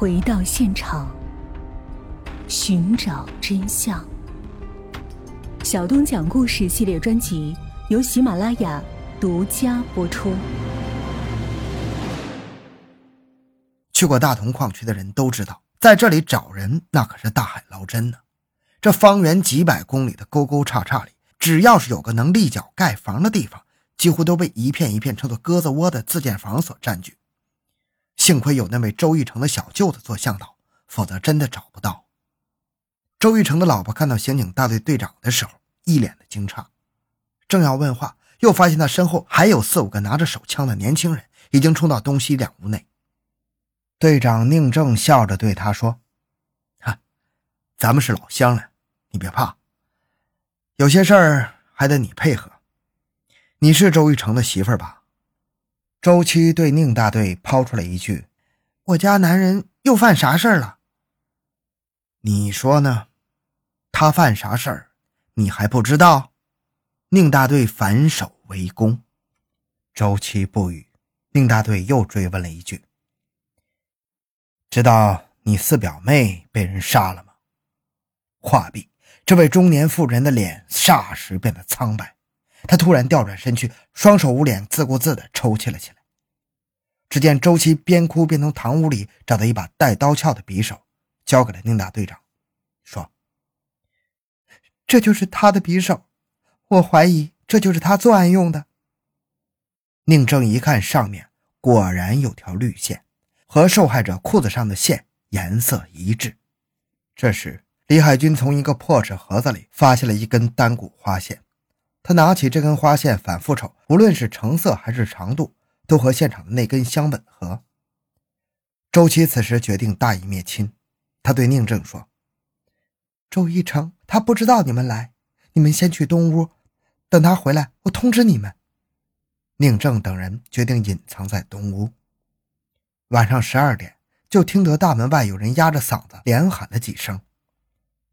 回到现场，寻找真相。小东讲故事系列专辑由喜马拉雅独家播出。去过大同矿区的人都知道，在这里找人那可是大海捞针呢。这方圆几百公里的沟沟叉叉里，只要是有个能立脚盖房的地方，几乎都被一片一片称作鸽子窝的自建房所占据。幸亏有那位周玉成的小舅子做向导，否则真的找不到。周玉成的老婆看到刑警大队队长的时候，一脸的惊诧，正要问话，又发现他身后还有四五个拿着手枪的年轻人，已经冲到东西两屋内。队长宁正笑着对他说：“哈，咱们是老乡了，你别怕。有些事儿还得你配合。你是周玉成的媳妇儿吧？”周七对宁大队抛出了一句：“我家男人又犯啥事儿了？”你说呢？他犯啥事儿？你还不知道？宁大队反手围攻，周七不语。宁大队又追问了一句。知道你四表妹被人杀了吗？话毕，这位中年妇人的脸霎时变得苍白，他突然调转身去，双手捂脸，自顾自地抽泣了起来。只见周琦边哭边从堂屋里找到一把带刀鞘的匕首，交给了宁大队长，说：“这就是他的匕首，我怀疑这就是他作案用的。”宁正一看，上面果然有条绿线。和受害者裤子上的线颜色一致。这时，李海军从一个破纸盒子里发现了一根单股花线。他拿起这根花线，反复瞅，无论是成色还是长度，都和现场的那根相吻合。周琦此时决定大义灭亲，他对宁正说：“周一成，他不知道你们来，你们先去东屋，等他回来，我通知你们。”宁正等人决定隐藏在东屋。晚上十二点，就听得大门外有人压着嗓子连喊了几声。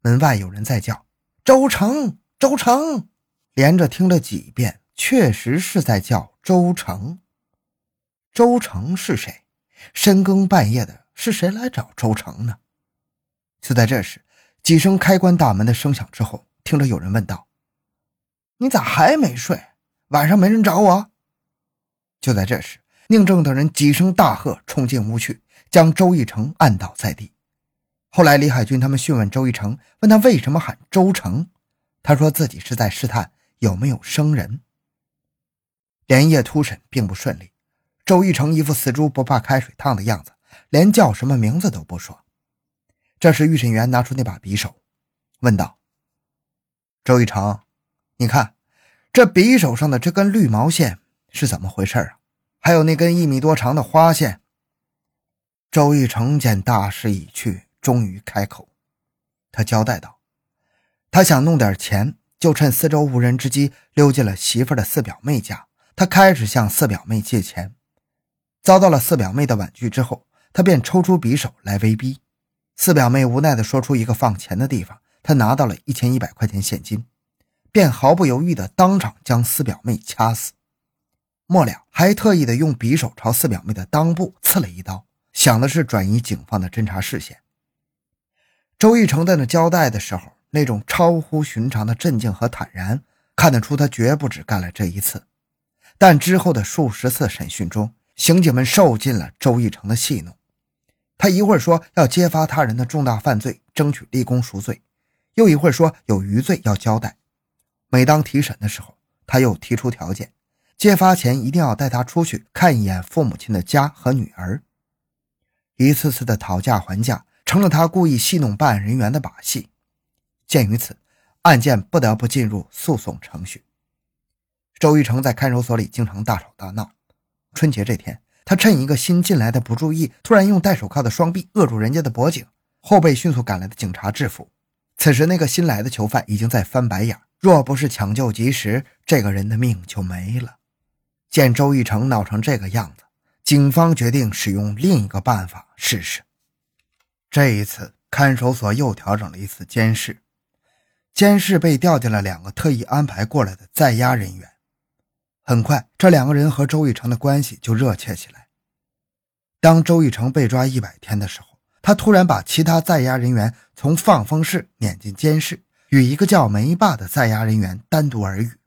门外有人在叫：“周成，周成！”连着听了几遍，确实是在叫周成。周成是谁？深更半夜的，是谁来找周成呢？就在这时，几声开关大门的声响之后，听着有人问道：“你咋还没睡？晚上没人找我？”就在这时。宁正等人几声大喝，冲进屋去，将周义成按倒在地。后来，李海军他们讯问周义成，问他为什么喊周成，他说自己是在试探有没有生人。连夜突审并不顺利，周一成一副死猪不怕开水烫的样子，连叫什么名字都不说。这时，预审员拿出那把匕首，问道：“周一成，你看这匕首上的这根绿毛线是怎么回事啊？”还有那根一米多长的花线。周玉成见大势已去，终于开口，他交代道：“他想弄点钱，就趁四周无人之机溜进了媳妇的四表妹家。他开始向四表妹借钱，遭到了四表妹的婉拒之后，他便抽出匕首来威逼。四表妹无奈地说出一个放钱的地方，他拿到了一千一百块钱现金，便毫不犹豫地当场将四表妹掐死。”末了，还特意的用匕首朝四表妹的裆部刺了一刀，想的是转移警方的侦查视线。周玉成在那交代的时候，那种超乎寻常的镇静和坦然，看得出他绝不止干了这一次。但之后的数十次审讯中，刑警们受尽了周玉成的戏弄。他一会儿说要揭发他人的重大犯罪，争取立功赎罪，又一会儿说有余罪要交代。每当提审的时候，他又提出条件。揭发前一定要带他出去看一眼父母亲的家和女儿。一次次的讨价还价成了他故意戏弄办案人员的把戏。鉴于此，案件不得不进入诉讼程序。周玉成在看守所里经常大吵大闹。春节这天，他趁一个新进来的不注意，突然用戴手铐的双臂扼住人家的脖颈，后被迅速赶来的警察制服。此时，那个新来的囚犯已经在翻白眼，若不是抢救及时，这个人的命就没了。见周玉成闹成这个样子，警方决定使用另一个办法试试。这一次，看守所又调整了一次监视，监视被调进了两个特意安排过来的在押人员。很快，这两个人和周玉成的关系就热切起来。当周玉成被抓一百天的时候，他突然把其他在押人员从放风室撵进监室，与一个叫梅霸的在押人员单独耳语。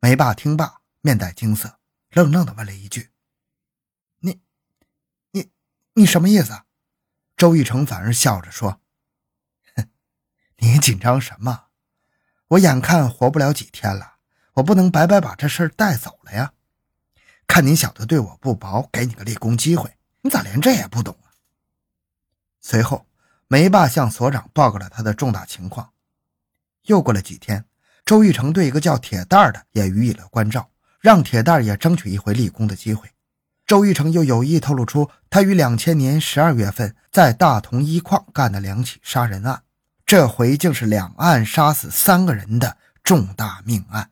梅霸听罢，面带惊色，愣愣地问了一句：“你、你、你什么意思？”周玉成反而笑着说：“，你紧张什么？我眼看活不了几天了，我不能白白把这事儿带走了呀。看你小子对我不薄，给你个立功机会，你咋连这也不懂啊？”随后，梅霸向所长报告了他的重大情况。又过了几天，周玉成对一个叫铁蛋儿的也予以了关照，让铁蛋儿也争取一回立功的机会。周玉成又有意透露出他于两千年十二月份在大同一矿干的两起杀人案，这回竟是两案杀死三个人的重大命案。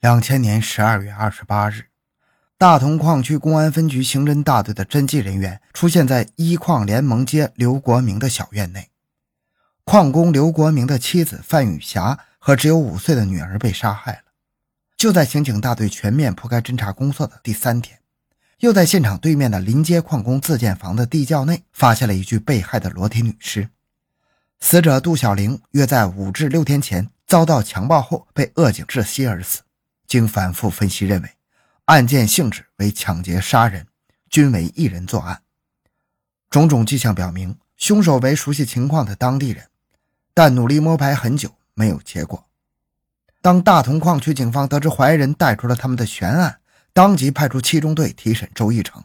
两千年十二月二十八日。大同矿区公安分局刑侦大队的侦缉人员出现在一矿联盟街刘国明的小院内，矿工刘国明的妻子范雨霞和只有五岁的女儿被杀害了。就在刑警大队全面铺开侦查工作的第三天，又在现场对面的临街矿工自建房的地窖内发现了一具被害的裸体女尸。死者杜小玲约在五至六天前遭到强暴后被扼颈窒息而死。经反复分析，认为。案件性质为抢劫杀人，均为一人作案。种种迹象表明，凶手为熟悉情况的当地人，但努力摸排很久没有结果。当大同矿区警方得知怀疑人带出了他们的悬案，当即派出七中队提审周义成。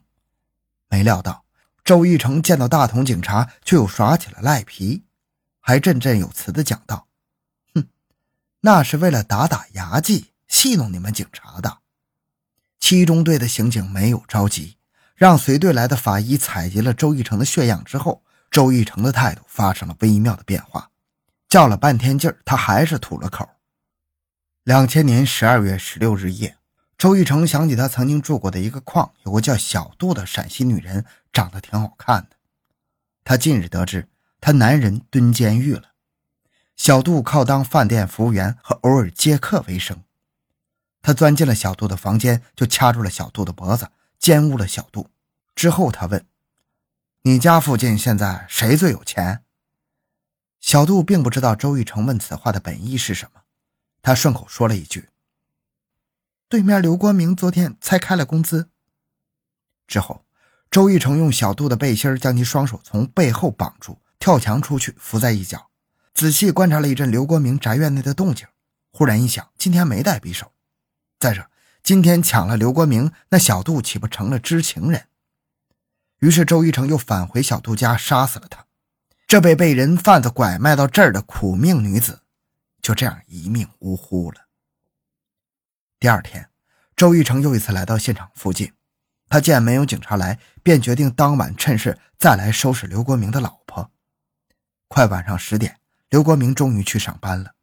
没料到，周义成见到大同警察，却又耍起了赖皮，还振振有词地讲道：“哼，那是为了打打牙祭，戏弄你们警察的。”七中队的刑警没有着急，让随队来的法医采集了周义成的血样之后，周义成的态度发生了微妙的变化。较了半天劲儿，他还是吐了口。两千年十二月十六日夜，周义成想起他曾经住过的一个矿，有个叫小杜的陕西女人，长得挺好看的。他近日得知，他男人蹲监狱了。小杜靠当饭店服务员和偶尔接客为生。他钻进了小杜的房间，就掐住了小杜的脖子，奸污了小杜。之后他问：“你家附近现在谁最有钱？”小杜并不知道周玉成问此话的本意是什么，他顺口说了一句：“对面刘国明昨天才开了工资。”之后，周玉成用小杜的背心将其双手从背后绑住，跳墙出去，伏在一角，仔细观察了一阵刘国明宅院内的动静。忽然一想，今天没带匕首。再者，今天抢了刘国明，那小杜岂不成了知情人？于是周一成又返回小杜家，杀死了他。这被被人贩子拐卖到这儿的苦命女子，就这样一命呜呼了。第二天，周一成又一次来到现场附近，他见没有警察来，便决定当晚趁势再来收拾刘国明的老婆。快晚上十点，刘国明终于去上班了。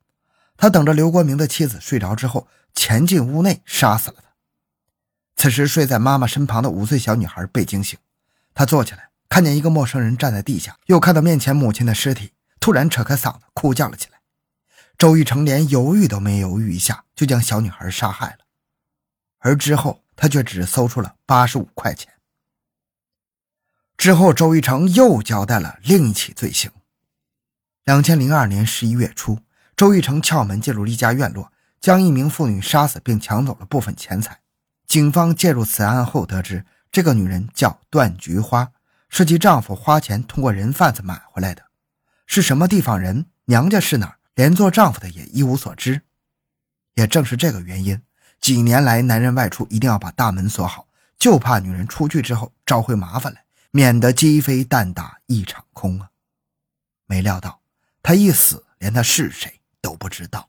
他等着刘国明的妻子睡着之后。潜进屋内杀死了他。此时睡在妈妈身旁的五岁小女孩被惊醒，她坐起来，看见一个陌生人站在地下，又看到面前母亲的尸体，突然扯开嗓子哭叫了起来。周玉成连犹豫都没犹豫一下，就将小女孩杀害了。而之后他却只搜出了八十五块钱。之后，周玉成又交代了另一起罪行。两千零二年十一月初，周玉成撬门进入一家院落。将一名妇女杀死并抢走了部分钱财。警方介入此案后，得知这个女人叫段菊花，是其丈夫花钱通过人贩子买回来的。是什么地方人，娘家是哪儿，连做丈夫的也一无所知。也正是这个原因，几年来男人外出一定要把大门锁好，就怕女人出去之后招回麻烦来，免得鸡飞蛋打一场空啊！没料到他一死，连他是谁都不知道。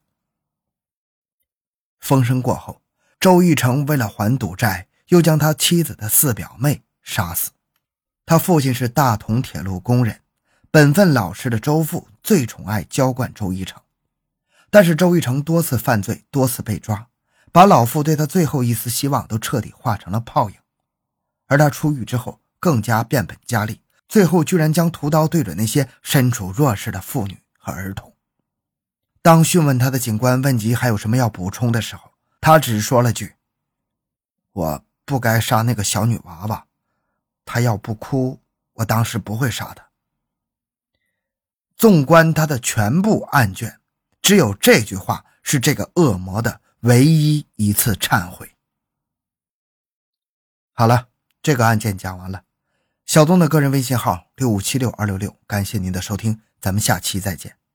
风声过后，周玉成为了还赌债，又将他妻子的四表妹杀死。他父亲是大同铁路工人，本分老实的周父最宠爱娇惯周一成。但是周玉成多次犯罪，多次被抓，把老父对他最后一丝希望都彻底化成了泡影。而他出狱之后，更加变本加厉，最后居然将屠刀对准那些身处弱势的妇女和儿童。当讯问他的警官问及还有什么要补充的时候，他只说了句：“我不该杀那个小女娃娃，她要不哭，我当时不会杀她。纵观他的全部案卷，只有这句话是这个恶魔的唯一一次忏悔。好了，这个案件讲完了。小东的个人微信号六五七六二六六，感谢您的收听，咱们下期再见。